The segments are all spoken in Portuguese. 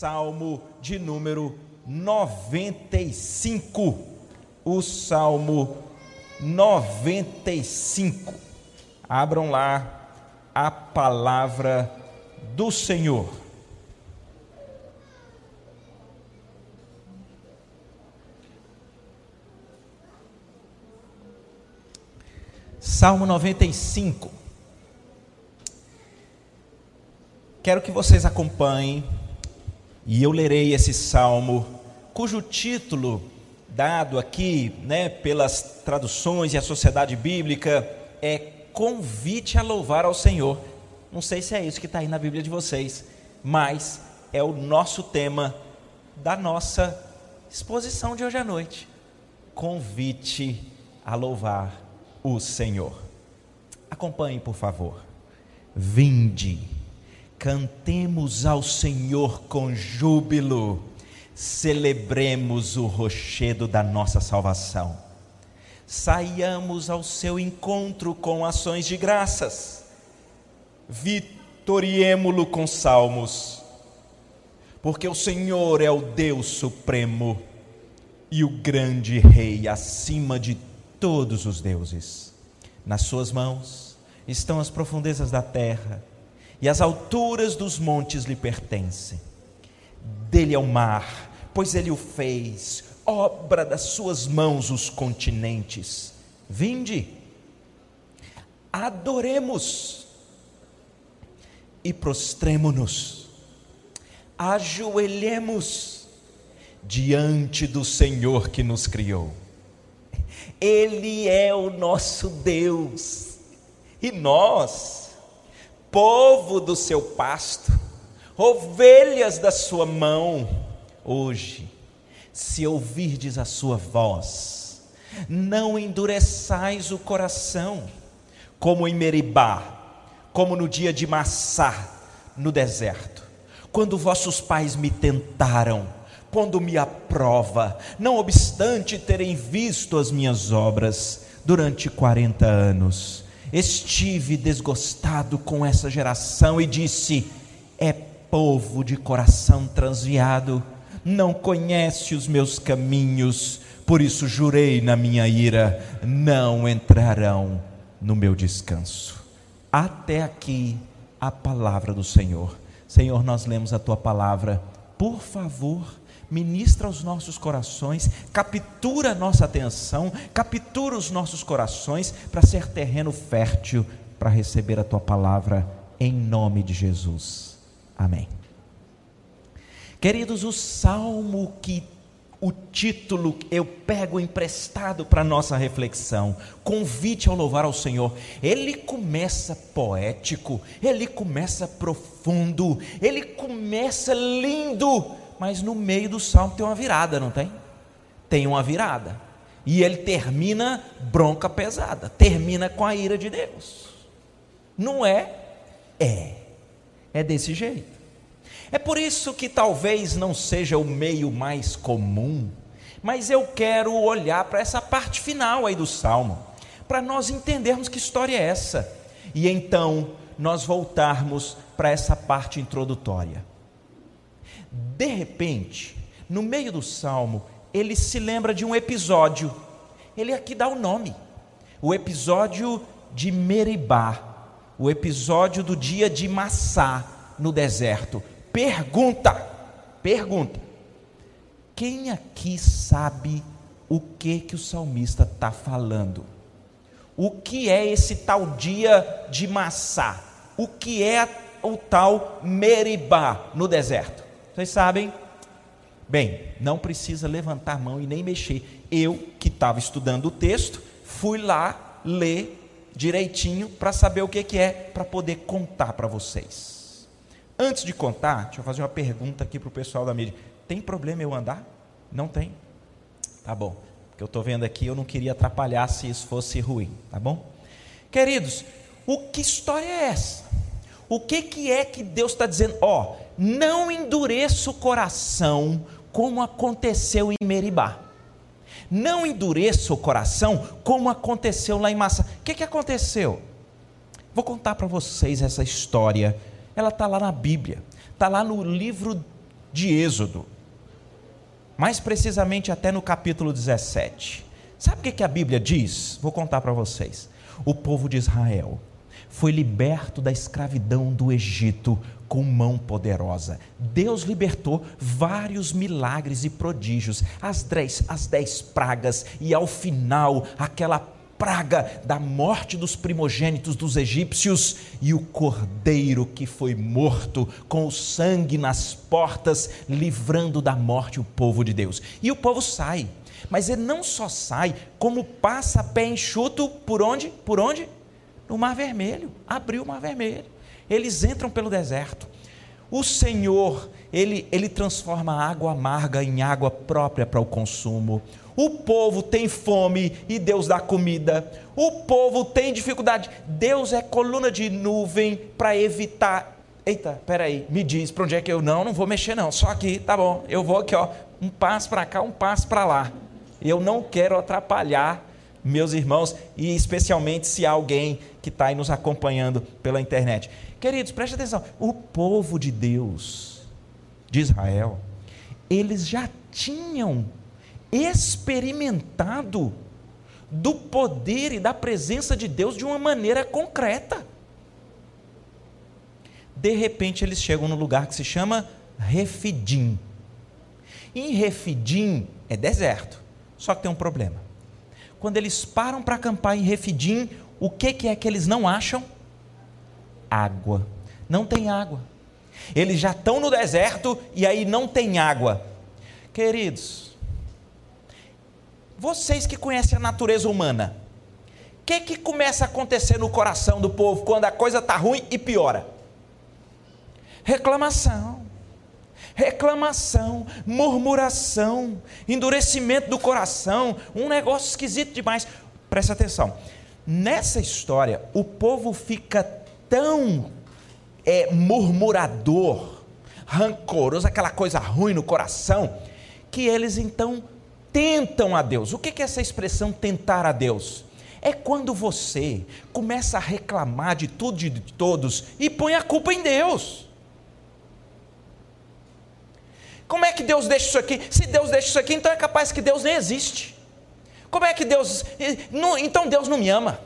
Salmo de número 95. O Salmo 95. Abram lá a palavra do Senhor. Salmo 95. Quero que vocês acompanhem e eu lerei esse salmo, cujo título dado aqui, né, pelas traduções e a sociedade bíblica é Convite a louvar ao Senhor. Não sei se é isso que está aí na Bíblia de vocês, mas é o nosso tema da nossa exposição de hoje à noite. Convite a louvar o Senhor. Acompanhe, por favor. Vinde Cantemos ao Senhor com júbilo, celebremos o rochedo da nossa salvação. Saiamos ao seu encontro com ações de graças, vitoriemo-lo com salmos, porque o Senhor é o Deus supremo e o grande Rei acima de todos os deuses. Nas suas mãos estão as profundezas da terra e as alturas dos montes lhe pertencem. Dele é o mar, pois ele o fez, obra das suas mãos os continentes. Vinde, adoremos e prostremo-nos, ajoelhemos diante do Senhor que nos criou. Ele é o nosso Deus e nós povo do seu pasto, ovelhas da sua mão. Hoje, se ouvirdes a sua voz, não endureçais o coração, como em Meribá, como no dia de Massá, no deserto, quando vossos pais me tentaram, pondo-me à prova, não obstante terem visto as minhas obras durante quarenta anos estive desgostado com essa geração e disse: é povo de coração transviado, não conhece os meus caminhos, por isso jurei na minha ira: não entrarão no meu descanso. Até aqui a palavra do Senhor. Senhor, nós lemos a tua palavra, por favor, ministra os nossos corações, captura a nossa atenção, captura os nossos corações para ser terreno fértil para receber a tua palavra em nome de Jesus. Amém. Queridos, o salmo que o título eu pego emprestado para nossa reflexão, convite ao louvar ao Senhor. Ele começa poético, ele começa profundo, ele começa lindo, mas no meio do salmo tem uma virada, não tem? Tem uma virada. E ele termina bronca pesada, termina com a ira de Deus. Não é? É. É desse jeito. É por isso que talvez não seja o meio mais comum, mas eu quero olhar para essa parte final aí do salmo, para nós entendermos que história é essa, e então nós voltarmos para essa parte introdutória. De repente, no meio do salmo, ele se lembra de um episódio. Ele aqui dá o nome. O episódio de Meribá, o episódio do dia de Massá no deserto. Pergunta, pergunta. Quem aqui sabe o que que o salmista está falando? O que é esse tal dia de Massá? O que é o tal Meribá no deserto? Vocês sabem? Bem, não precisa levantar a mão e nem mexer. Eu, que estava estudando o texto, fui lá ler direitinho para saber o que, que é, para poder contar para vocês. Antes de contar, deixa eu fazer uma pergunta aqui para o pessoal da mídia. Tem problema eu andar? Não tem? Tá bom. Porque eu estou vendo aqui, eu não queria atrapalhar se isso fosse ruim, tá bom? Queridos, o que história é essa? o que, que é que Deus está dizendo? Ó, não endureça o coração como aconteceu em Meribá. Não endureça o coração como aconteceu lá em Massa. O que, que aconteceu? Vou contar para vocês essa história. Ela está lá na Bíblia, está lá no livro de Êxodo, mais precisamente até no capítulo 17. Sabe o que, a Bíblia diz? Vou contar para vocês. O povo de Israel foi liberto da escravidão do Egito com mão poderosa. Deus libertou vários milagres e prodígios, as dez, as dez pragas, e ao final, aquela praga da morte dos primogênitos dos egípcios e o cordeiro que foi morto com o sangue nas portas, livrando da morte o povo de Deus. E o povo sai, mas ele não só sai, como passa pé enxuto por onde? Por onde? No Mar Vermelho. Abriu o Mar Vermelho eles entram pelo deserto. O Senhor, ele, ele transforma a água amarga em água própria para o consumo. O povo tem fome e Deus dá comida. O povo tem dificuldade. Deus é coluna de nuvem para evitar. Eita, peraí, me diz para onde é que eu não, não vou mexer não. Só aqui, tá bom. Eu vou aqui, ó, um passo para cá, um passo para lá. Eu não quero atrapalhar meus irmãos e especialmente se há alguém que está aí nos acompanhando pela internet. Queridos, preste atenção: o povo de Deus, de Israel, eles já tinham experimentado do poder e da presença de Deus de uma maneira concreta. De repente, eles chegam no lugar que se chama Refidim. Em Refidim é deserto, só que tem um problema. Quando eles param para acampar em Refidim, o que, que é que eles não acham? água. Não tem água. Eles já estão no deserto e aí não tem água. Queridos, vocês que conhecem a natureza humana, o que, que começa a acontecer no coração do povo quando a coisa está ruim e piora? Reclamação, reclamação, murmuração, endurecimento do coração, um negócio esquisito demais. Presta atenção. Nessa história, o povo fica tão é, murmurador, rancoroso, aquela coisa ruim no coração, que eles então tentam a Deus. O que é essa expressão tentar a Deus? É quando você começa a reclamar de tudo e de todos e põe a culpa em Deus. Como é que Deus deixa isso aqui? Se Deus deixa isso aqui, então é capaz que Deus nem existe. Como é que Deus. Então Deus não me ama.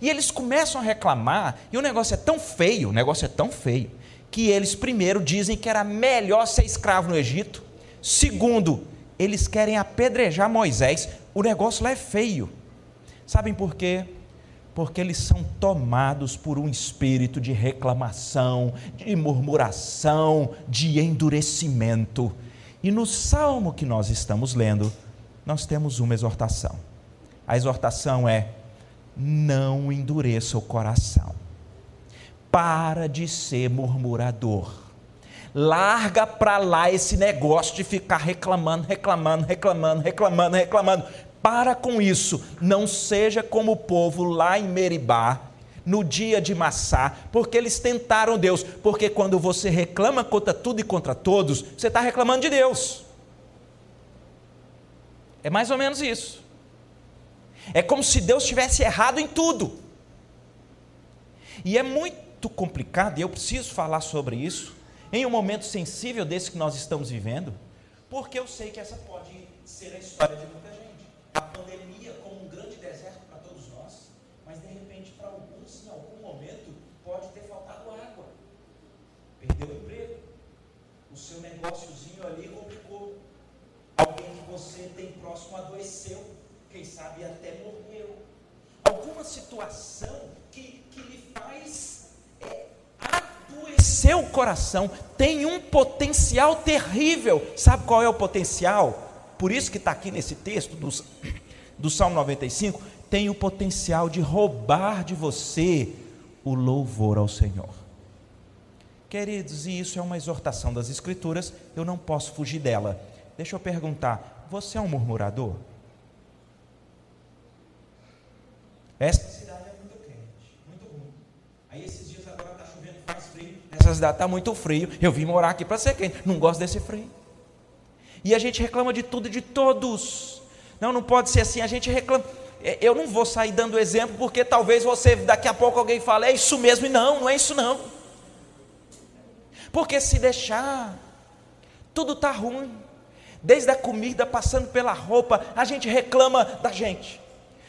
E eles começam a reclamar, e o negócio é tão feio, o negócio é tão feio, que eles primeiro dizem que era melhor ser escravo no Egito. Segundo, eles querem apedrejar Moisés. O negócio lá é feio. Sabem por quê? Porque eles são tomados por um espírito de reclamação, de murmuração, de endurecimento. E no salmo que nós estamos lendo, nós temos uma exortação. A exortação é: não endureça o coração. Para de ser murmurador. Larga para lá esse negócio de ficar reclamando, reclamando, reclamando, reclamando, reclamando. Para com isso. Não seja como o povo lá em Meribá, no dia de Massá, porque eles tentaram Deus. Porque quando você reclama contra tudo e contra todos, você está reclamando de Deus. É mais ou menos isso. É como se Deus tivesse errado em tudo. E é muito complicado, e eu preciso falar sobre isso, em um momento sensível desse que nós estamos vivendo, porque eu sei que essa pode ser a história de muita gente. A pandemia como um grande deserto para todos nós, mas de repente para alguns, em algum momento, pode ter faltado água. Perdeu o emprego. O seu negóciozinho ali complicou. Alguém que você tem próximo adoeceu quem sabe até morreu. Alguma situação que, que lhe faz o coração, tem um potencial terrível. Sabe qual é o potencial? Por isso que está aqui nesse texto do, do Salmo 95, tem o potencial de roubar de você o louvor ao Senhor. Queridos, e isso é uma exortação das Escrituras, eu não posso fugir dela. Deixa eu perguntar: você é um murmurador? Essa cidade é muito quente, muito ruim. Aí esses dias agora está chovendo faz essa cidade está muito frio, eu vim morar aqui para ser quente, não gosto desse frio. E a gente reclama de tudo e de todos. Não, não pode ser assim, a gente reclama. É, eu não vou sair dando exemplo, porque talvez você, daqui a pouco alguém fale, é isso mesmo, e não, não é isso não. Porque se deixar, tudo está ruim. Desde a comida, passando pela roupa, a gente reclama da gente.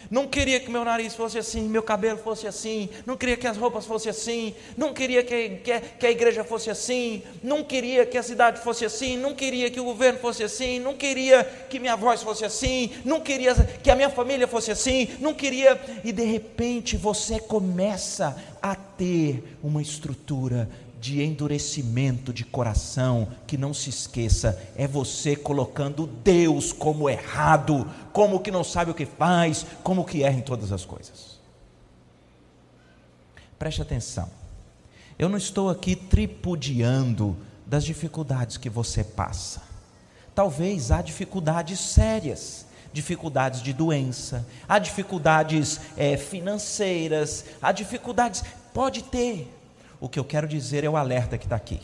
Não queria que meu nariz fosse assim, meu cabelo fosse assim, não queria que as roupas fossem assim, não queria que, que, que, a igreja fosse assim, não queria que a cidade fosse assim, não queria que o governo fosse assim, não queria que minha voz fosse assim, não queria que a minha família fosse assim, não queria. E de repente você começa a ter uma estrutura de endurecimento de coração, que não se esqueça, é você colocando Deus como errado, como que não sabe o que faz, como que erra em todas as coisas. Preste atenção, eu não estou aqui tripudiando das dificuldades que você passa. Talvez há dificuldades sérias, dificuldades de doença, há dificuldades é, financeiras, há dificuldades, pode ter, o que eu quero dizer é o alerta que está aqui.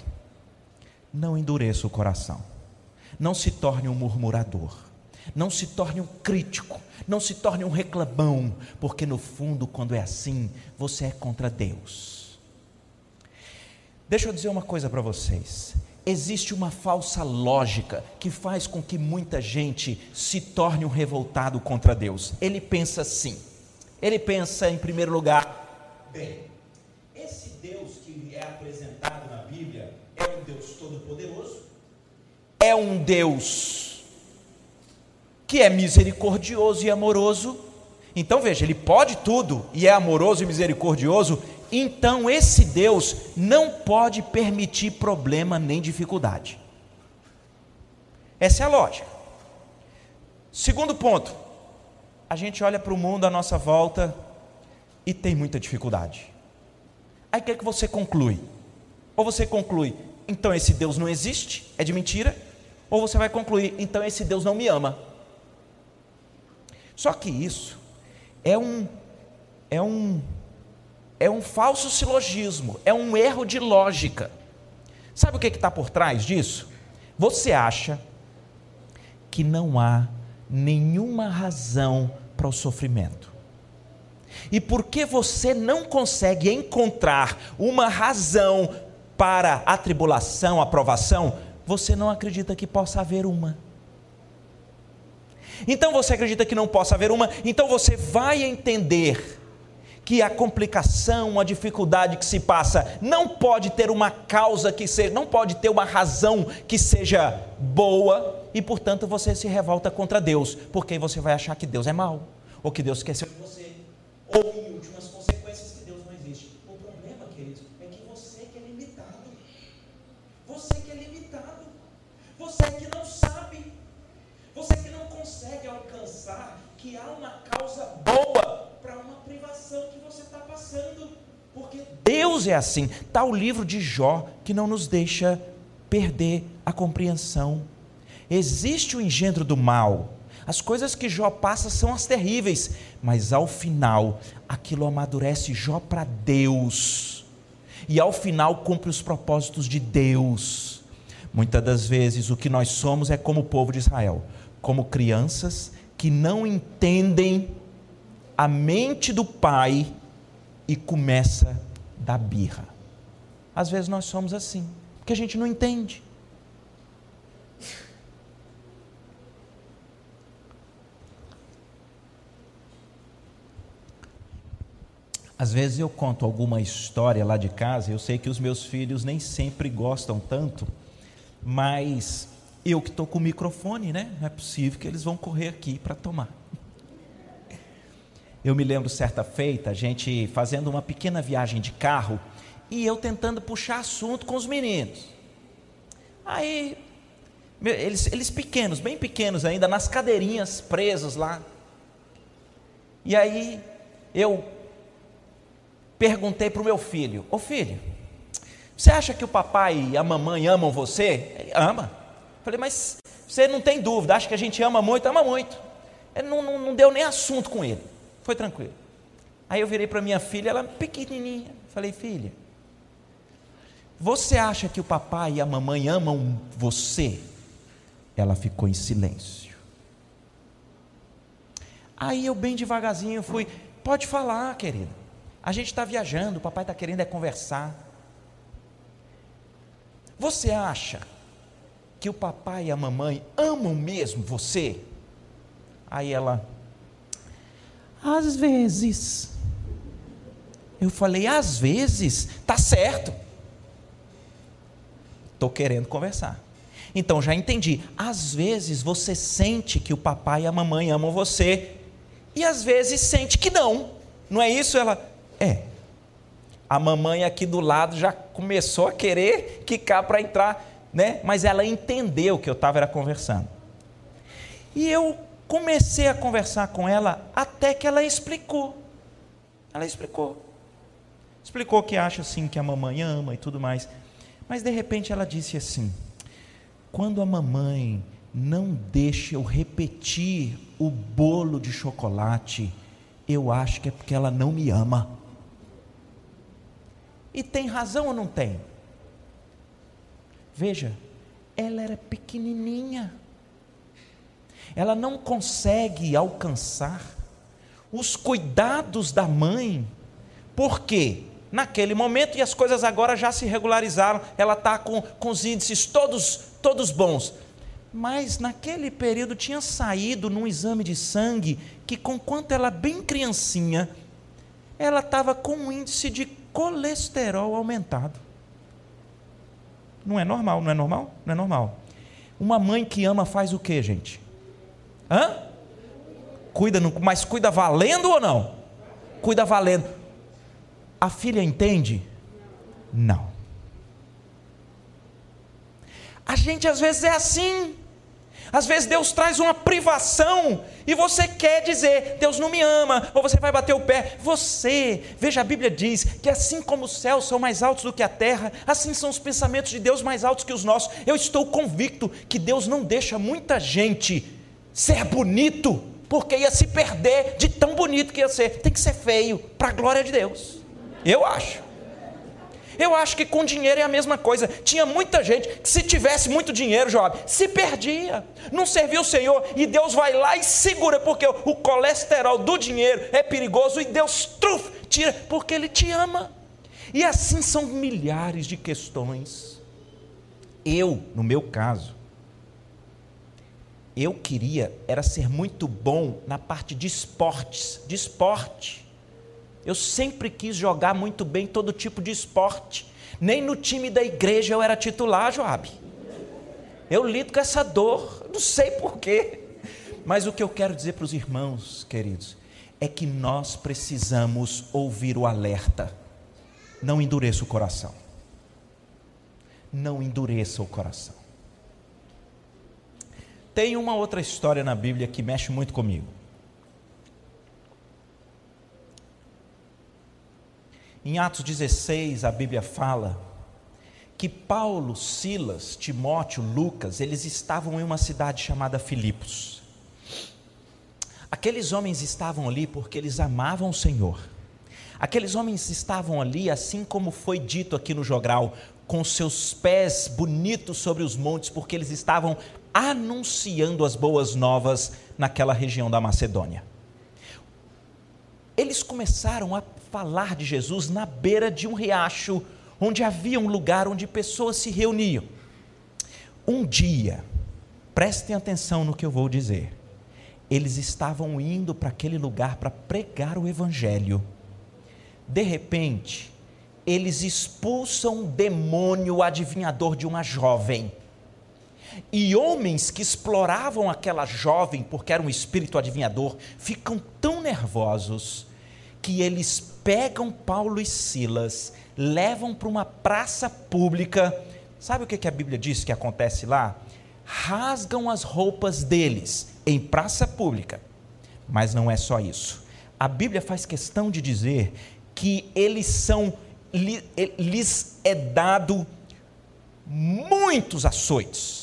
Não endureça o coração. Não se torne um murmurador. Não se torne um crítico. Não se torne um reclamão. Porque no fundo, quando é assim, você é contra Deus. Deixa eu dizer uma coisa para vocês. Existe uma falsa lógica que faz com que muita gente se torne um revoltado contra Deus. Ele pensa assim. Ele pensa, em primeiro lugar, bem, é um Deus que é misericordioso e amoroso. Então veja, ele pode tudo e é amoroso e misericordioso. Então esse Deus não pode permitir problema nem dificuldade. Essa é a lógica. Segundo ponto, a gente olha para o mundo à nossa volta e tem muita dificuldade. Aí o que, é que você conclui? Ou você conclui, então esse Deus não existe, é de mentira, ou você vai concluir, então esse Deus não me ama. Só que isso é um é um é um falso silogismo, é um erro de lógica. Sabe o que está por trás disso? Você acha que não há nenhuma razão para o sofrimento. E porque você não consegue encontrar uma razão para a tribulação, a provação, você não acredita que possa haver uma. Então você acredita que não possa haver uma, então você vai entender que a complicação, a dificuldade que se passa não pode ter uma causa que seja, não pode ter uma razão que seja boa e portanto você se revolta contra Deus, porque você vai achar que Deus é mau, ou que Deus esqueceu de você, ou em últimas consequências que Deus não existe. O problema, queridos, é que você que é limitado. Você que é limitado. Você que não sabe. Você que não consegue alcançar que há uma causa boa para uma privação que você está passando. Porque Deus é assim. Está o livro de Jó que não nos deixa perder a compreensão. Existe o engendro do mal. As coisas que Jó passa são as terríveis, mas ao final, aquilo amadurece Jó para Deus. E ao final cumpre os propósitos de Deus. Muitas das vezes o que nós somos é como o povo de Israel, como crianças que não entendem a mente do pai e começa da birra. Às vezes nós somos assim, porque a gente não entende. Às vezes eu conto alguma história lá de casa, eu sei que os meus filhos nem sempre gostam tanto, mas eu que estou com o microfone, né? Não é possível que eles vão correr aqui para tomar. Eu me lembro certa feita, a gente fazendo uma pequena viagem de carro e eu tentando puxar assunto com os meninos. Aí, eles, eles pequenos, bem pequenos ainda, nas cadeirinhas presos lá. E aí, eu perguntei para o meu filho: Ô filho, você acha que o papai e a mamãe amam você? Ele ama. Falei, mas você não tem dúvida, acha que a gente ama muito? Ama muito. Ele não, não, não deu nem assunto com ele. Foi tranquilo. Aí eu virei para minha filha, ela pequenininha. Falei, filha, Você acha que o papai e a mamãe amam você? Ela ficou em silêncio. Aí eu, bem devagarzinho, fui: Pode falar, querida. A gente está viajando, o papai está querendo é conversar. Você acha que o papai e a mamãe amam mesmo você? Aí ela, às vezes. Eu falei, às vezes, tá certo. Estou querendo conversar. Então já entendi. Às vezes você sente que o papai e a mamãe amam você, e às vezes sente que não. Não é isso? Ela, é. A mamãe aqui do lado já começou a querer quicar para entrar, né? Mas ela entendeu que eu estava conversando. E eu comecei a conversar com ela até que ela explicou. Ela explicou. Explicou que acha assim que a mamãe ama e tudo mais. Mas de repente ela disse assim: quando a mamãe não deixa eu repetir o bolo de chocolate, eu acho que é porque ela não me ama. E tem razão ou não tem? Veja, ela era pequenininha. Ela não consegue alcançar os cuidados da mãe. Por quê? Naquele momento, e as coisas agora já se regularizaram, ela está com, com os índices todos, todos bons. Mas naquele período tinha saído num exame de sangue que, com quanto ela bem criancinha, ela estava com um índice de colesterol aumentado. Não é normal, não é normal? Não é normal. Uma mãe que ama faz o que, gente? Hã? Cuida, mas cuida valendo ou não? Cuida valendo. A filha entende? Não. A gente às vezes é assim. Às vezes Deus traz uma privação e você quer dizer, Deus não me ama, ou você vai bater o pé. Você, veja, a Bíblia diz que assim como os céus são mais altos do que a terra, assim são os pensamentos de Deus mais altos que os nossos. Eu estou convicto que Deus não deixa muita gente ser bonito, porque ia se perder de tão bonito que ia ser. Tem que ser feio, para a glória de Deus. Eu acho. Eu acho que com dinheiro é a mesma coisa. Tinha muita gente que, se tivesse muito dinheiro, Job, se perdia, não servia o Senhor, e Deus vai lá e segura, porque o colesterol do dinheiro é perigoso, e Deus truf, tira, porque Ele te ama. E assim são milhares de questões. Eu, no meu caso, eu queria era ser muito bom na parte de esportes, de esporte. Eu sempre quis jogar muito bem todo tipo de esporte. Nem no time da igreja eu era titular, Joab. Eu lido com essa dor, não sei porquê. Mas o que eu quero dizer para os irmãos, queridos, é que nós precisamos ouvir o alerta. Não endureça o coração. Não endureça o coração. Tem uma outra história na Bíblia que mexe muito comigo. Em Atos 16, a Bíblia fala que Paulo, Silas, Timóteo, Lucas, eles estavam em uma cidade chamada Filipos. Aqueles homens estavam ali porque eles amavam o Senhor. Aqueles homens estavam ali, assim como foi dito aqui no jogral, com seus pés bonitos sobre os montes, porque eles estavam anunciando as boas novas naquela região da Macedônia. Eles começaram a falar de Jesus na beira de um riacho, onde havia um lugar onde pessoas se reuniam. Um dia, prestem atenção no que eu vou dizer, eles estavam indo para aquele lugar para pregar o Evangelho. De repente, eles expulsam um demônio adivinhador de uma jovem. E homens que exploravam aquela jovem, porque era um espírito adivinhador, ficam tão nervosos que eles pegam Paulo e Silas, levam para uma praça pública. Sabe o que a Bíblia diz que acontece lá? Rasgam as roupas deles em praça pública. Mas não é só isso. A Bíblia faz questão de dizer que eles são, lhes é dado muitos açoites.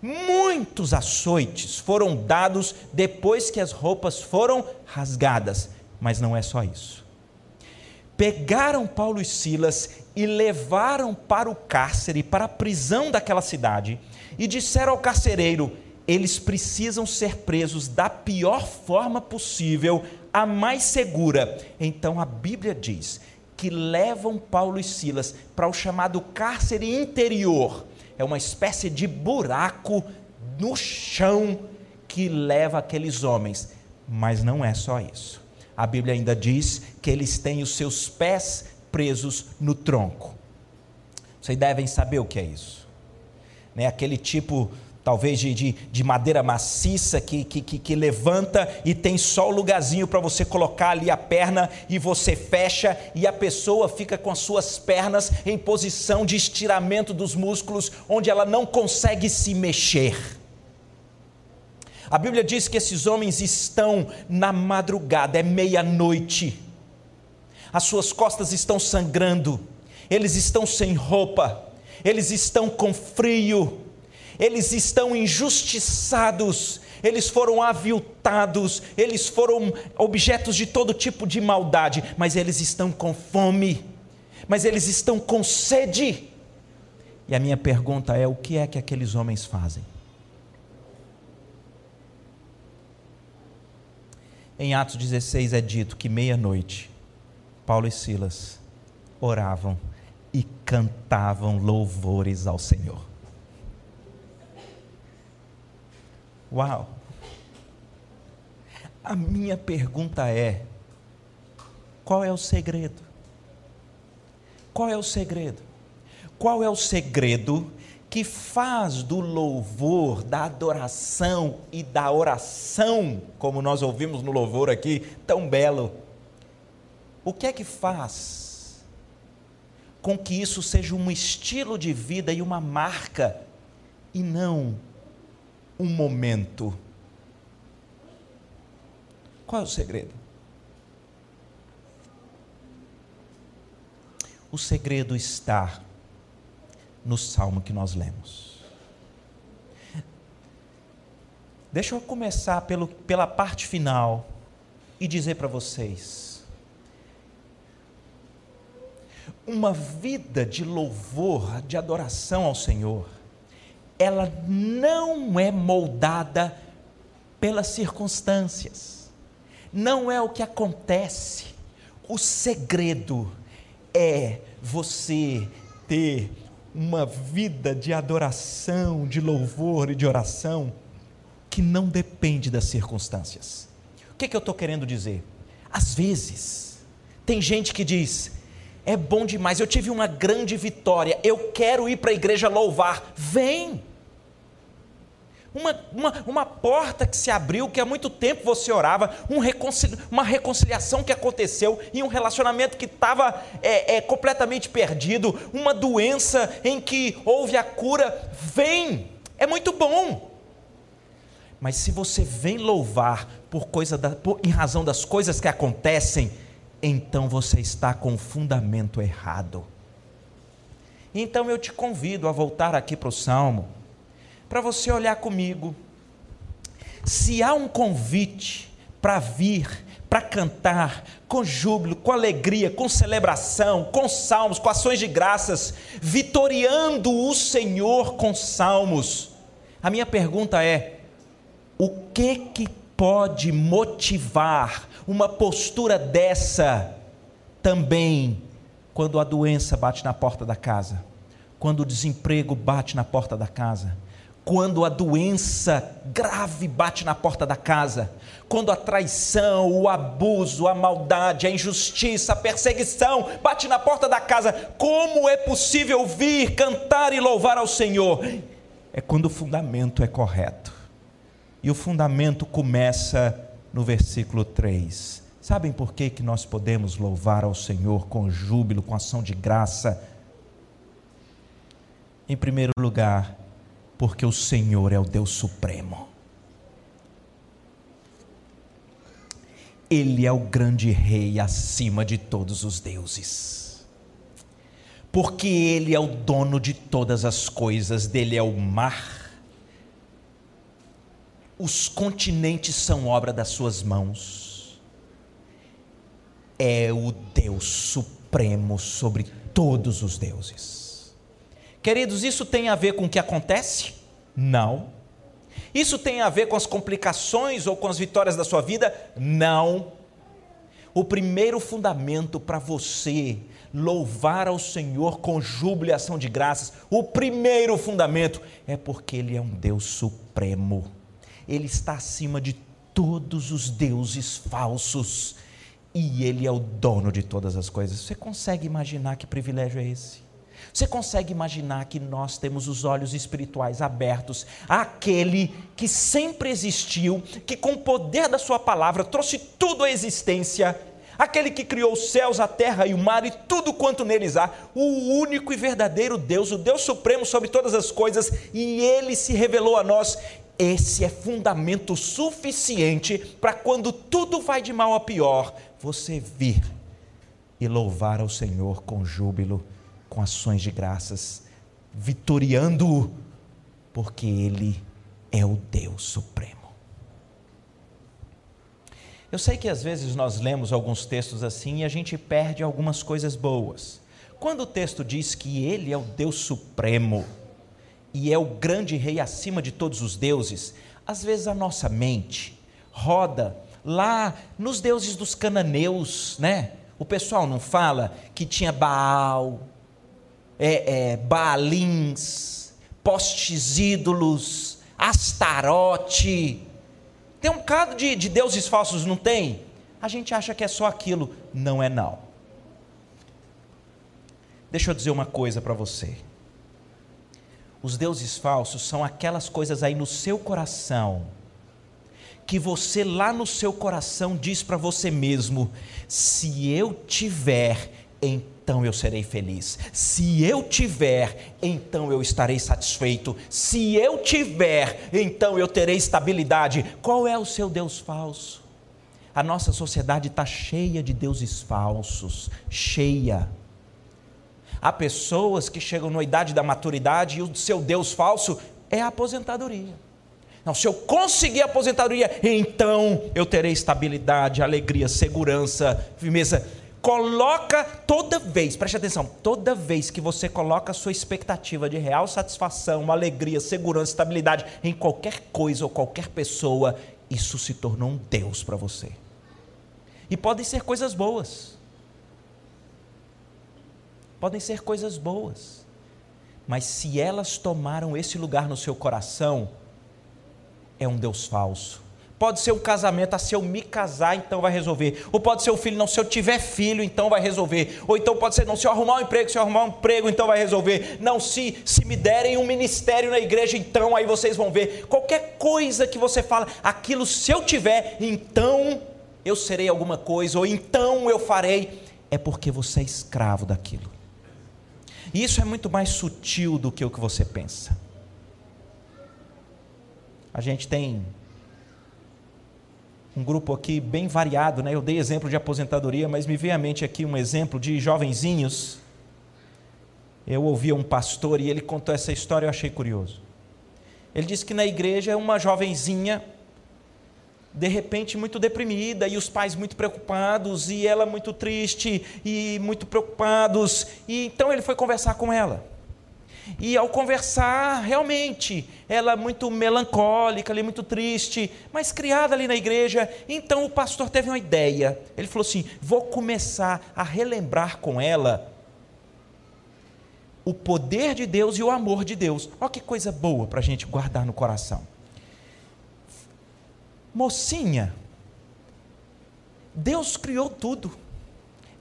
Muitos açoites foram dados depois que as roupas foram rasgadas, mas não é só isso. pegaram Paulo e Silas e levaram para o cárcere, para a prisão daquela cidade, e disseram ao carcereiro: eles precisam ser presos da pior forma possível, a mais segura. Então a Bíblia diz que levam Paulo e Silas para o chamado cárcere interior. É uma espécie de buraco no chão que leva aqueles homens. Mas não é só isso. A Bíblia ainda diz que eles têm os seus pés presos no tronco. Vocês devem saber o que é isso. Né? Aquele tipo talvez de, de, de, madeira maciça que, que, que, levanta e tem só o lugarzinho para você colocar ali a perna e você fecha e a pessoa fica com as suas pernas em posição de estiramento dos músculos, onde ela não consegue se mexer. A Bíblia diz que esses homens estão na madrugada, é meia-noite, as suas costas estão sangrando, eles estão sem roupa, eles estão com frio eles estão injustiçados, eles foram aviltados, eles foram objetos de todo tipo de maldade, mas eles estão com fome, mas eles estão com sede. E a minha pergunta é: o que é que aqueles homens fazem? Em Atos 16 é dito que meia-noite, Paulo e Silas oravam e cantavam louvores ao Senhor. Uau! A minha pergunta é: qual é o segredo? Qual é o segredo? Qual é o segredo que faz do louvor, da adoração e da oração, como nós ouvimos no louvor aqui, tão belo? O que é que faz com que isso seja um estilo de vida e uma marca e não um momento. Qual é o segredo? O segredo está no salmo que nós lemos. Deixa eu começar pelo, pela parte final e dizer para vocês: uma vida de louvor, de adoração ao Senhor, ela não é moldada pelas circunstâncias, não é o que acontece. O segredo é você ter uma vida de adoração, de louvor e de oração que não depende das circunstâncias. O que, é que eu estou querendo dizer? Às vezes, tem gente que diz: é bom demais, eu tive uma grande vitória, eu quero ir para a igreja louvar. Vem! Uma, uma, uma porta que se abriu, que há muito tempo você orava, um uma reconciliação que aconteceu em um relacionamento que estava é, é, completamente perdido, uma doença em que houve a cura, vem, é muito bom. Mas se você vem louvar por coisa da, por, em razão das coisas que acontecem, então você está com o fundamento errado. Então eu te convido a voltar aqui para o Salmo para você olhar comigo. Se há um convite para vir, para cantar com júbilo, com alegria, com celebração, com salmos, com ações de graças, vitoriando o Senhor com salmos. A minha pergunta é: o que que pode motivar uma postura dessa também quando a doença bate na porta da casa, quando o desemprego bate na porta da casa? Quando a doença grave bate na porta da casa, quando a traição, o abuso, a maldade, a injustiça, a perseguição bate na porta da casa, como é possível vir, cantar e louvar ao Senhor? É quando o fundamento é correto. E o fundamento começa no versículo 3. Sabem por que, que nós podemos louvar ao Senhor com júbilo, com ação de graça? Em primeiro lugar, porque o Senhor é o Deus Supremo. Ele é o grande rei acima de todos os deuses. Porque Ele é o dono de todas as coisas, dele é o mar. Os continentes são obra das suas mãos. é o Deus supremo sobre todos os deuses. Queridos, isso tem a ver com o que acontece? Não. Isso tem a ver com as complicações ou com as vitórias da sua vida? Não. O primeiro fundamento para você louvar ao Senhor com júbilo e ação de graças, o primeiro fundamento é porque Ele é um Deus supremo. Ele está acima de todos os deuses falsos e Ele é o dono de todas as coisas. Você consegue imaginar que privilégio é esse? Você consegue imaginar que nós temos os olhos espirituais abertos àquele que sempre existiu, que com o poder da Sua palavra trouxe tudo à existência, aquele que criou os céus, a terra e o mar e tudo quanto neles há, o único e verdadeiro Deus, o Deus supremo sobre todas as coisas, e Ele se revelou a nós. Esse é fundamento suficiente para quando tudo vai de mal a pior, você vir e louvar ao Senhor com júbilo, com ações de graças, vitoriando-o, porque Ele é o Deus Supremo. Eu sei que às vezes nós lemos alguns textos assim e a gente perde algumas coisas boas. Quando o texto diz que Ele é o Deus Supremo e é o grande Rei acima de todos os deuses, às vezes a nossa mente roda lá nos deuses dos cananeus, né? O pessoal não fala que tinha Baal, é, é, Baalins, postes ídolos, Astarote. Tem um bocado de, de deuses falsos, não tem? A gente acha que é só aquilo. Não é não. Deixa eu dizer uma coisa para você. Os deuses falsos são aquelas coisas aí no seu coração que você lá no seu coração diz para você mesmo: se eu tiver, então eu serei feliz. Se eu tiver, então eu estarei satisfeito. Se eu tiver, então eu terei estabilidade. Qual é o seu Deus falso? A nossa sociedade está cheia de deuses falsos cheia. Há pessoas que chegam na idade da maturidade e o seu Deus falso é a aposentadoria. Não, se eu conseguir a aposentadoria, então eu terei estabilidade, alegria, segurança, firmeza. Coloca toda vez, preste atenção, toda vez que você coloca a sua expectativa de real satisfação, alegria, segurança, estabilidade em qualquer coisa ou qualquer pessoa, isso se tornou um Deus para você. E podem ser coisas boas. Podem ser coisas boas. Mas se elas tomaram esse lugar no seu coração, é um Deus falso. Pode ser um casamento, ah, se eu me casar, então vai resolver. Ou pode ser o filho, não, se eu tiver filho, então vai resolver. Ou então pode ser, não, se eu arrumar um emprego, se eu arrumar um emprego, então vai resolver. Não, se, se me derem um ministério na igreja, então aí vocês vão ver. Qualquer coisa que você fala, aquilo se eu tiver, então eu serei alguma coisa, ou então eu farei. É porque você é escravo daquilo. E isso é muito mais sutil do que o que você pensa. A gente tem um grupo aqui bem variado, né? Eu dei exemplo de aposentadoria, mas me veio à mente aqui um exemplo de jovenzinhos. Eu ouvia um pastor e ele contou essa história, eu achei curioso. Ele disse que na igreja uma jovenzinha de repente muito deprimida e os pais muito preocupados e ela muito triste e muito preocupados e então ele foi conversar com ela. E ao conversar, realmente, ela muito melancólica, ali, muito triste, mas criada ali na igreja. Então o pastor teve uma ideia. Ele falou assim: vou começar a relembrar com ela o poder de Deus e o amor de Deus. Olha que coisa boa para a gente guardar no coração. Mocinha, Deus criou tudo.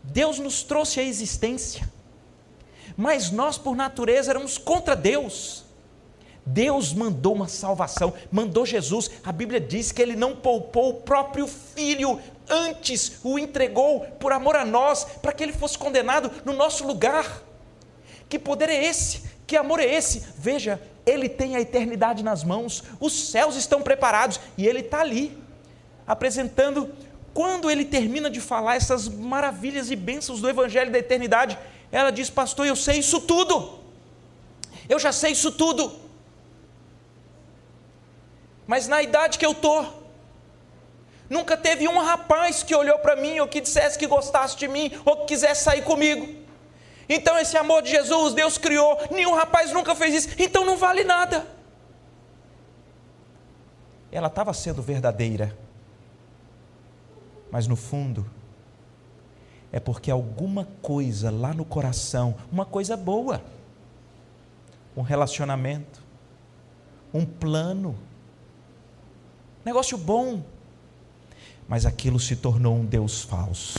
Deus nos trouxe à existência mas nós, por natureza, éramos contra Deus. Deus mandou uma salvação, mandou Jesus. A Bíblia diz que ele não poupou o próprio filho, antes o entregou por amor a nós, para que ele fosse condenado no nosso lugar. Que poder é esse? Que amor é esse? Veja, ele tem a eternidade nas mãos, os céus estão preparados e ele está ali, apresentando. Quando ele termina de falar essas maravilhas e bênçãos do Evangelho da eternidade, ela diz: Pastor, eu sei isso tudo. Eu já sei isso tudo. Mas na idade que eu estou, Nunca teve um rapaz que olhou para mim ou que dissesse que gostasse de mim ou que quisesse sair comigo. Então esse amor de Jesus, Deus criou, nenhum rapaz nunca fez isso, então não vale nada. Ela estava sendo verdadeira, mas no fundo, é porque alguma coisa lá no coração, uma coisa boa, um relacionamento, um plano, negócio bom, mas aquilo se tornou um Deus falso.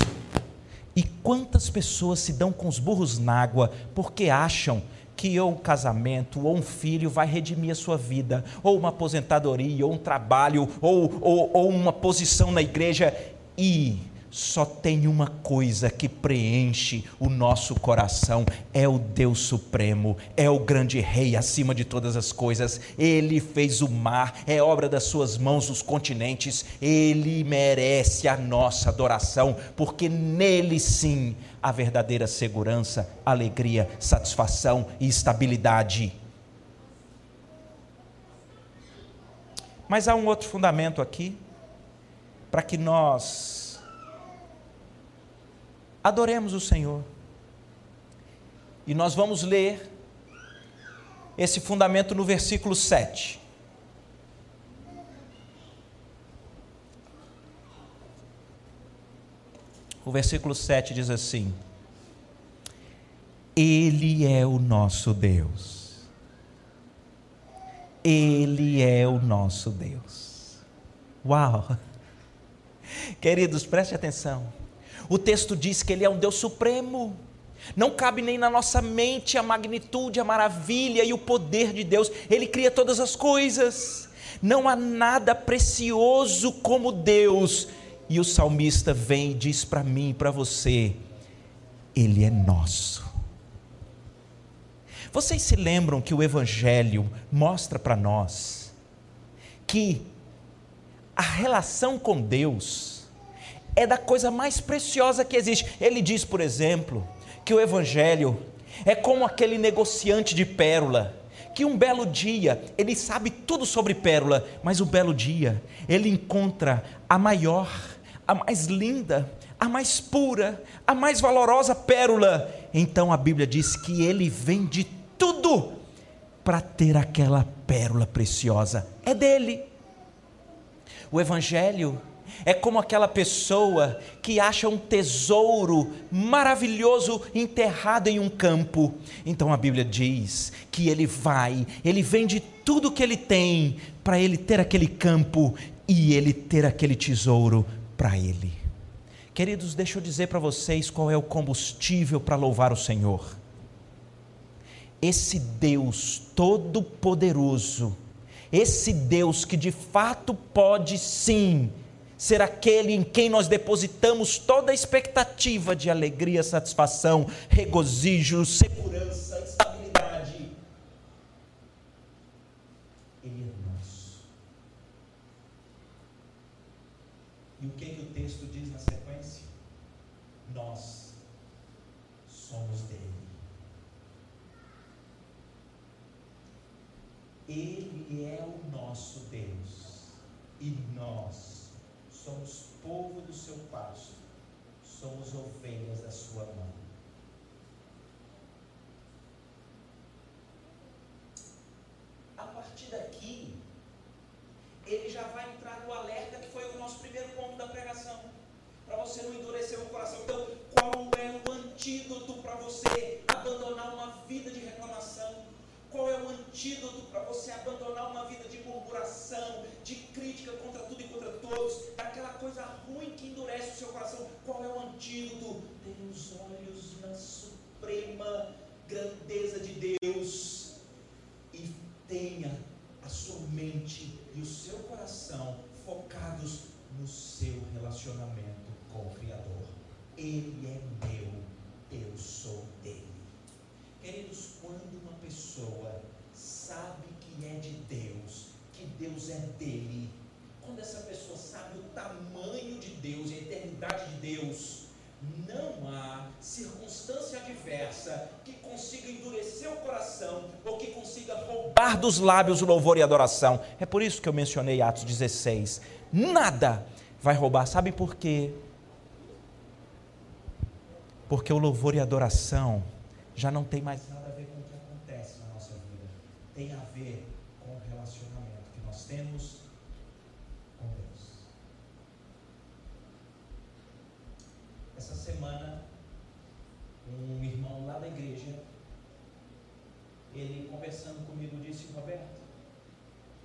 E quantas pessoas se dão com os burros na água porque acham que ou um casamento ou um filho vai redimir a sua vida, ou uma aposentadoria, ou um trabalho, ou, ou, ou uma posição na igreja, e só tem uma coisa que preenche o nosso coração: é o Deus Supremo, é o grande Rei acima de todas as coisas. Ele fez o mar, é obra das suas mãos os continentes. Ele merece a nossa adoração, porque nele sim há verdadeira segurança, alegria, satisfação e estabilidade. Mas há um outro fundamento aqui, para que nós adoremos o Senhor. E nós vamos ler esse fundamento no versículo 7. O versículo 7 diz assim: Ele é o nosso Deus. Ele é o nosso Deus. Uau! Queridos, preste atenção. O texto diz que Ele é um Deus supremo. Não cabe nem na nossa mente a magnitude, a maravilha e o poder de Deus. Ele cria todas as coisas. Não há nada precioso como Deus. E o salmista vem e diz para mim e para você: Ele é nosso. Vocês se lembram que o Evangelho mostra para nós que a relação com Deus é da coisa mais preciosa que existe. Ele diz, por exemplo, que o Evangelho é como aquele negociante de pérola, que um belo dia ele sabe tudo sobre pérola, mas um belo dia ele encontra a maior, a mais linda, a mais pura, a mais valorosa pérola. Então a Bíblia diz que ele vende tudo para ter aquela pérola preciosa. É dele. O Evangelho é como aquela pessoa que acha um tesouro maravilhoso enterrado em um campo. Então a Bíblia diz que ele vai, ele vende tudo que ele tem para ele ter aquele campo e ele ter aquele tesouro para ele. Queridos, deixa eu dizer para vocês qual é o combustível para louvar o Senhor. Esse Deus todo-poderoso, esse Deus que de fato pode sim ser aquele em quem nós depositamos toda a expectativa de alegria, satisfação, regozijo, segurança, estabilidade. Ele é nosso. E o que, que o texto diz na sequência? Nós somos dele. Ele é o nosso Deus e nós somos povo do seu pasto, somos ovelhas da sua mão. A partir daqui, ele já vai entrar no alerta que foi o nosso primeiro ponto da pregação, para você não endurecer o coração. Então, qual é o antídoto para você abandonar uma vida de reclamação? Qual é o antídoto para você abandonar uma vida de murmuração, de crítica contra tudo e contra todos, daquela coisa ruim que endurece o seu coração? Qual é o antídoto? Tenha os olhos na suprema grandeza de Deus e tenha a sua mente e o seu coração focados no seu relacionamento com o Criador. Ele é meu, eu sou dele. Queridos, quando uma pessoa sabe que é de Deus, que Deus é dele, quando essa pessoa sabe o tamanho de Deus e a eternidade de Deus, não há circunstância adversa que consiga endurecer o coração ou que consiga roubar dos lábios o louvor e a adoração. É por isso que eu mencionei Atos 16. Nada vai roubar. Sabe por quê? Porque o louvor e a adoração já não tem mais nada a ver com o que acontece na nossa vida. Tem a ver com o relacionamento que nós temos com Deus. Essa semana, um irmão lá da igreja, ele conversando comigo disse, Roberto,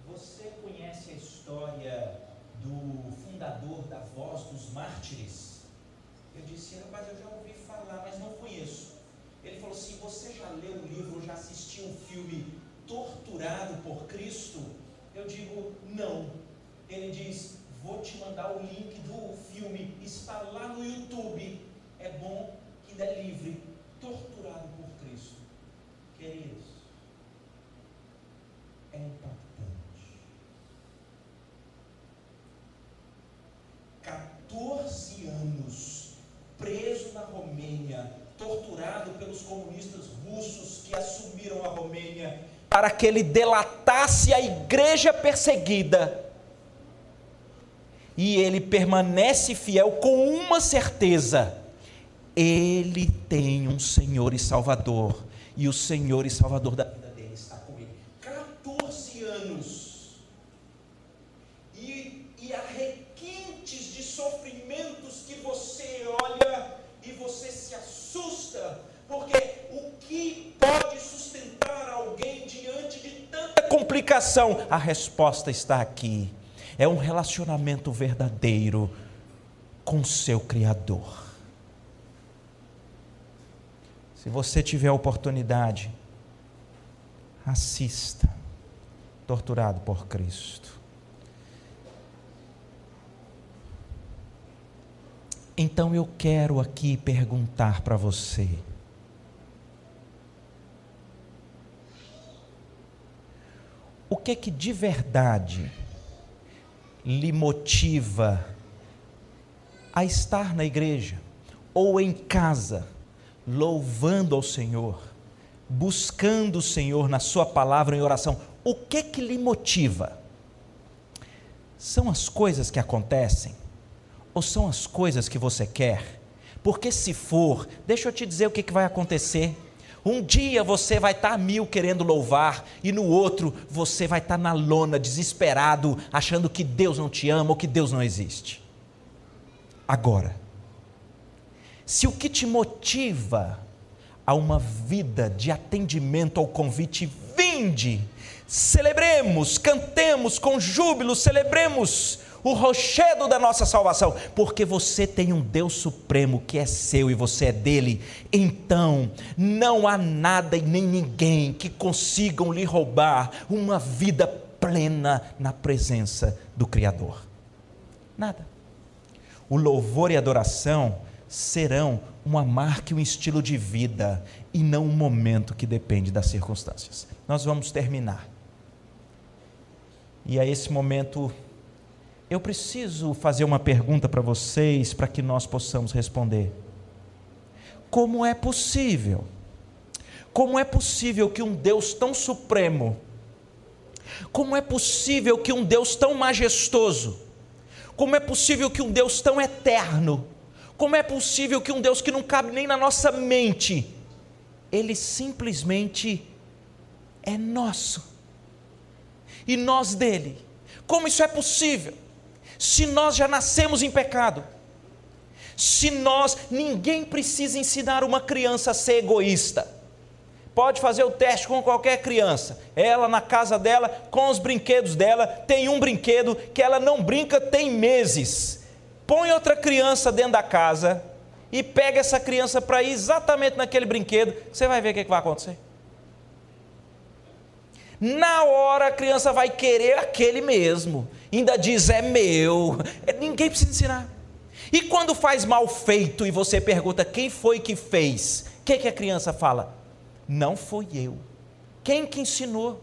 você conhece a história do fundador da Voz dos Mártires? Eu disse, rapaz, eu já ouvi falar, mas não conheço. Ele falou assim: Você já leu o livro, já assistiu um filme Torturado por Cristo? Eu digo, não. Ele diz: Vou te mandar o link do filme, está lá no YouTube. É bom dê livre. Torturado por Cristo. Queridos, é impactante. 14 anos preso na Romênia, torturado pelos comunistas russos que assumiram a Romênia, para que ele delatasse a igreja perseguida. E ele permanece fiel com uma certeza: ele tem um Senhor e Salvador, e o Senhor e Salvador da vida dele está com ele. 14 anos. E, e há requintes de sofrimentos que você olha e você se assusta, porque o que pode sustentar alguém diante de tanta complicação? A resposta está aqui. É um relacionamento verdadeiro com seu Criador. Se você tiver a oportunidade, assista. Torturado por Cristo. Então eu quero aqui perguntar para você: o que que de verdade lhe motiva a estar na igreja ou em casa, louvando ao Senhor, buscando o Senhor na Sua palavra em oração? O que que lhe motiva? São as coisas que acontecem ou são as coisas que você quer? Porque se for, deixa eu te dizer o que, que vai acontecer. Um dia você vai estar tá mil querendo louvar, e no outro você vai estar na lona, desesperado, achando que Deus não te ama ou que Deus não existe. Agora, se o que te motiva a uma vida de atendimento ao convite, vinde, celebremos, cantemos com júbilo, celebremos o rochedo da nossa salvação, porque você tem um Deus supremo que é seu e você é dele. Então, não há nada e nem ninguém que consigam lhe roubar uma vida plena na presença do Criador. Nada. O louvor e adoração serão uma marca e um estilo de vida e não um momento que depende das circunstâncias. Nós vamos terminar. E a esse momento eu preciso fazer uma pergunta para vocês para que nós possamos responder. Como é possível? Como é possível que um Deus tão supremo, como é possível que um Deus tão majestoso, como é possível que um Deus tão eterno, como é possível que um Deus que não cabe nem na nossa mente, ele simplesmente é nosso e nós dele? Como isso é possível? se nós já nascemos em pecado, se nós, ninguém precisa ensinar uma criança a ser egoísta. Pode fazer o teste com qualquer criança. Ela na casa dela, com os brinquedos dela, tem um brinquedo que ela não brinca tem meses. Põe outra criança dentro da casa e pega essa criança para ir exatamente naquele brinquedo, você vai ver o que vai acontecer. Na hora a criança vai querer aquele mesmo, ainda diz é meu, é, ninguém precisa ensinar. E quando faz mal feito e você pergunta quem foi que fez, o que, que a criança fala? Não fui eu. Quem que ensinou?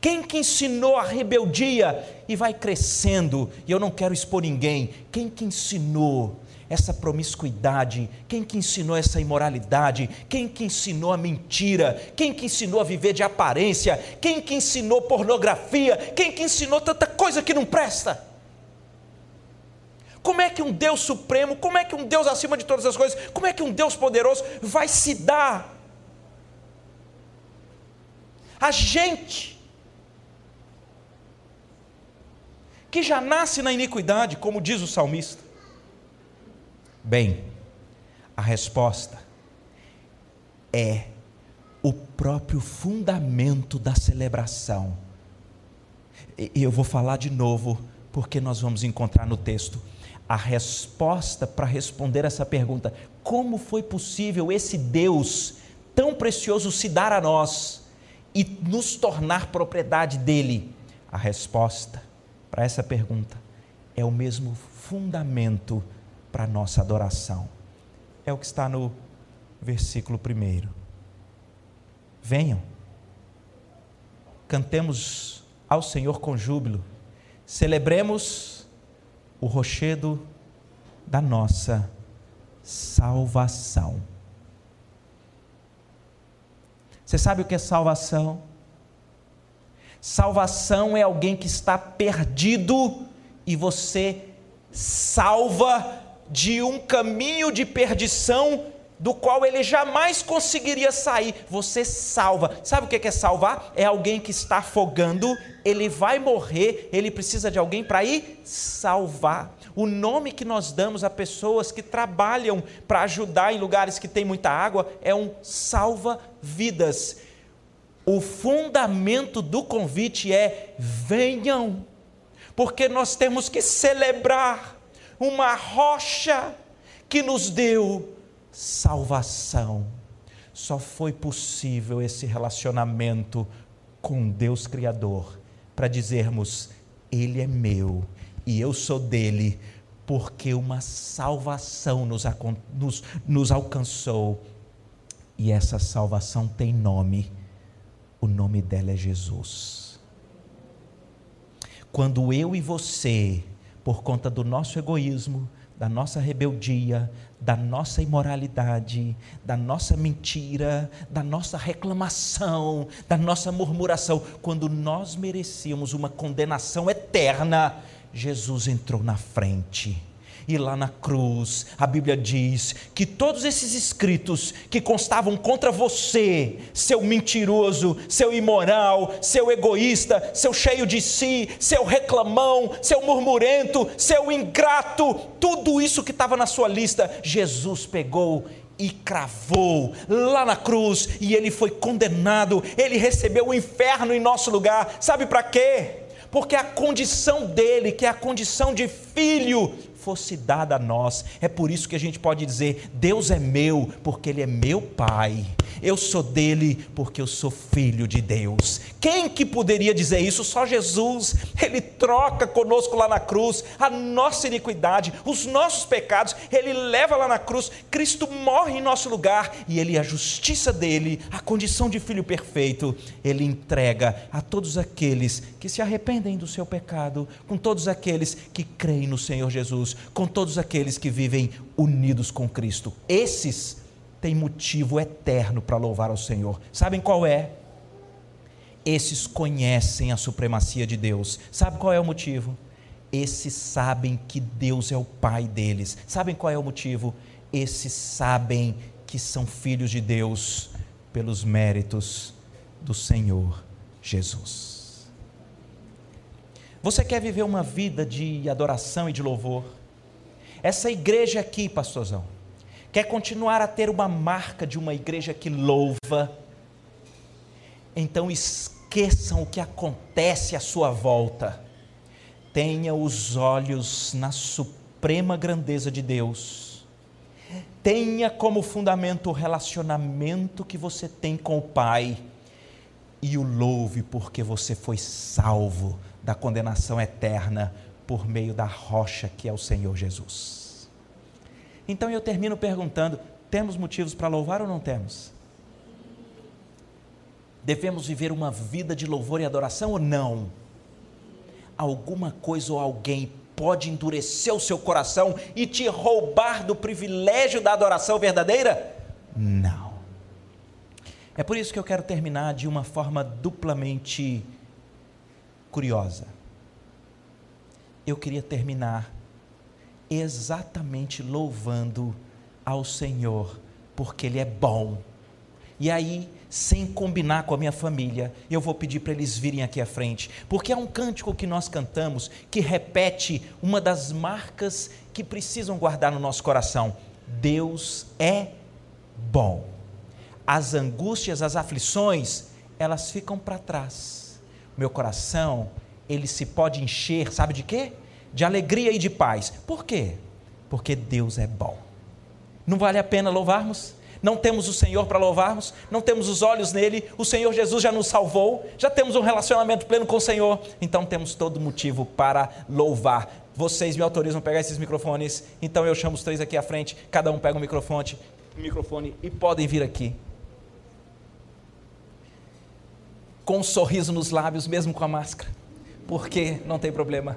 Quem que ensinou a rebeldia e vai crescendo? E eu não quero expor ninguém. Quem que ensinou essa promiscuidade? Quem que ensinou essa imoralidade? Quem que ensinou a mentira? Quem que ensinou a viver de aparência? Quem que ensinou pornografia? Quem que ensinou tanta coisa que não presta? Como é que um Deus supremo, como é que um Deus acima de todas as coisas, como é que um Deus poderoso vai se dar a gente que já nasce na iniquidade, como diz o salmista? Bem, a resposta é o próprio fundamento da celebração. E eu vou falar de novo, porque nós vamos encontrar no texto a resposta para responder essa pergunta: como foi possível esse Deus tão precioso se dar a nós e nos tornar propriedade dele? A resposta para essa pergunta é o mesmo fundamento para a nossa adoração. É o que está no versículo 1. Venham, cantemos ao Senhor com júbilo, celebremos o rochedo da nossa salvação. Você sabe o que é salvação? Salvação é alguém que está perdido e você salva de um caminho de perdição do qual ele jamais conseguiria sair. Você salva. Sabe o que é salvar? É alguém que está afogando, ele vai morrer, ele precisa de alguém para ir salvar. O nome que nós damos a pessoas que trabalham para ajudar em lugares que tem muita água é um salva-vidas. O fundamento do convite é: venham, porque nós temos que celebrar uma rocha que nos deu salvação. Só foi possível esse relacionamento com Deus Criador para dizermos: Ele é meu e eu sou dele, porque uma salvação nos, nos, nos alcançou e essa salvação tem nome, o nome dela é Jesus. Quando eu e você, por conta do nosso egoísmo, da nossa rebeldia, da nossa imoralidade, da nossa mentira, da nossa reclamação, da nossa murmuração. Quando nós merecíamos uma condenação eterna, Jesus entrou na frente e lá na cruz, a Bíblia diz que todos esses escritos que constavam contra você, seu mentiroso, seu imoral, seu egoísta, seu cheio de si, seu reclamão, seu murmurento, seu ingrato, tudo isso que estava na sua lista, Jesus pegou e cravou lá na cruz, e ele foi condenado, ele recebeu o inferno em nosso lugar. Sabe para quê? Porque a condição dele, que é a condição de filho, fosse dada a nós. É por isso que a gente pode dizer: Deus é meu, porque Ele é meu Pai. Eu sou dele, porque eu sou filho de Deus. Quem que poderia dizer isso? Só Jesus. Ele troca conosco lá na cruz a nossa iniquidade, os nossos pecados. Ele leva lá na cruz. Cristo morre em nosso lugar e Ele, a justiça dele, a condição de filho perfeito, Ele entrega a todos aqueles que se arrependem do seu pecado, com todos aqueles que creem no Senhor Jesus com todos aqueles que vivem unidos com Cristo. Esses têm motivo eterno para louvar ao Senhor. Sabem qual é? Esses conhecem a supremacia de Deus. Sabe qual é o motivo? Esses sabem que Deus é o Pai deles. Sabem qual é o motivo? Esses sabem que são filhos de Deus pelos méritos do Senhor Jesus. Você quer viver uma vida de adoração e de louvor? Essa igreja aqui, pastorzão, quer continuar a ter uma marca de uma igreja que louva, então esqueçam o que acontece à sua volta. Tenha os olhos na suprema grandeza de Deus. Tenha como fundamento o relacionamento que você tem com o Pai. E o louve porque você foi salvo da condenação eterna por meio da rocha que é o Senhor Jesus. Então eu termino perguntando: temos motivos para louvar ou não temos? Devemos viver uma vida de louvor e adoração ou não? Alguma coisa ou alguém pode endurecer o seu coração e te roubar do privilégio da adoração verdadeira? Não. É por isso que eu quero terminar de uma forma duplamente curiosa eu queria terminar exatamente louvando ao Senhor, porque Ele é bom. E aí, sem combinar com a minha família, eu vou pedir para eles virem aqui à frente, porque é um cântico que nós cantamos que repete uma das marcas que precisam guardar no nosso coração: Deus é bom. As angústias, as aflições, elas ficam para trás. Meu coração, ele se pode encher, sabe de quê? De alegria e de paz. Por quê? Porque Deus é bom. Não vale a pena louvarmos? Não temos o Senhor para louvarmos, não temos os olhos nele, o Senhor Jesus já nos salvou, já temos um relacionamento pleno com o Senhor, então temos todo motivo para louvar. Vocês me autorizam a pegar esses microfones, então eu chamo os três aqui à frente, cada um pega um microfone, microfone e podem vir aqui. Com um sorriso nos lábios, mesmo com a máscara, porque não tem problema,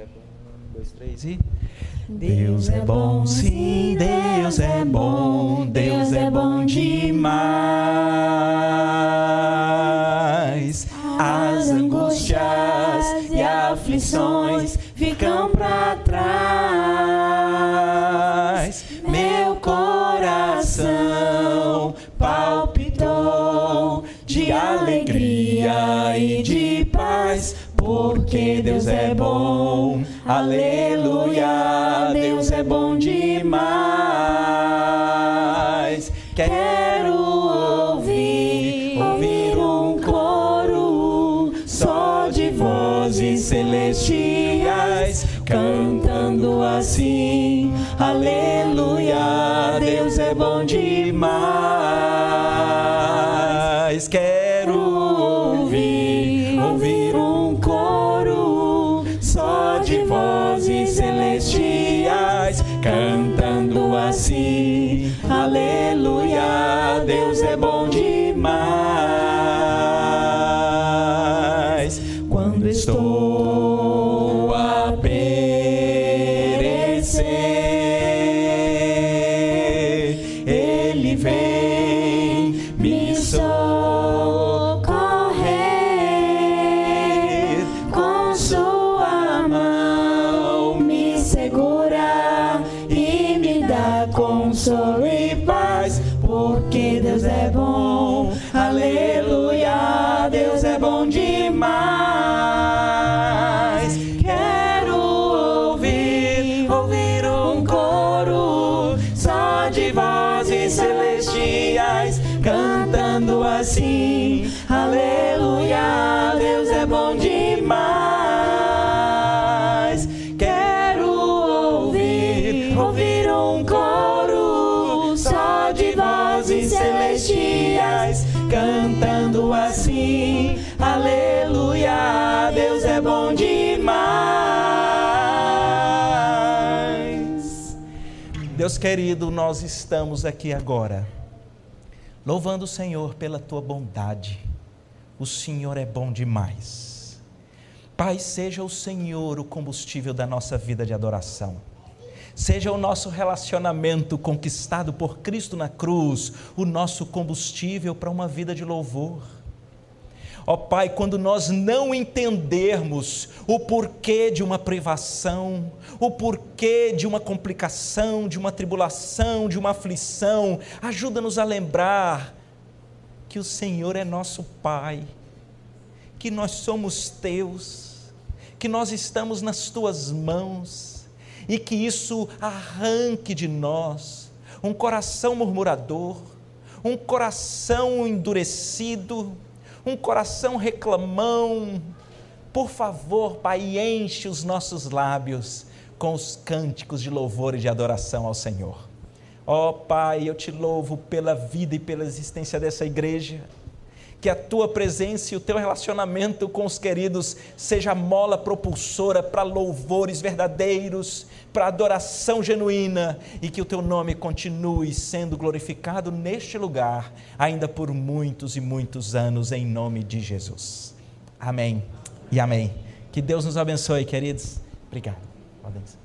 é. Um, dois, três e. Deus é bom, sim, Deus é bom, Deus é bom demais. As angústias e aflições ficam para trás. Meu coração palpitou de alegria e de paz, porque Deus é bom. Aleluia, Deus é bom demais. Quero ouvir, ouvir um coro só de vozes celestiais cantando assim. Aleluia, Deus é bom demais. Deus querido, nós estamos aqui agora, louvando o Senhor pela tua bondade. O Senhor é bom demais. Pai, seja o Senhor o combustível da nossa vida de adoração. Seja o nosso relacionamento conquistado por Cristo na cruz, o nosso combustível para uma vida de louvor. Ó Pai, quando nós não entendermos o porquê de uma privação, o porquê de uma complicação, de uma tribulação, de uma aflição, ajuda-nos a lembrar que o Senhor é nosso Pai, que nós somos teus, que nós estamos nas tuas mãos e que isso arranque de nós um coração murmurador, um coração endurecido, um coração reclamão. Por favor, Pai, enche os nossos lábios com os cânticos de louvor e de adoração ao Senhor. Ó oh, Pai, eu te louvo pela vida e pela existência dessa igreja que a tua presença e o teu relacionamento com os queridos seja mola propulsora para louvores verdadeiros, para adoração genuína e que o teu nome continue sendo glorificado neste lugar, ainda por muitos e muitos anos, em nome de Jesus. Amém e amém. Que Deus nos abençoe, queridos. Obrigado. Podem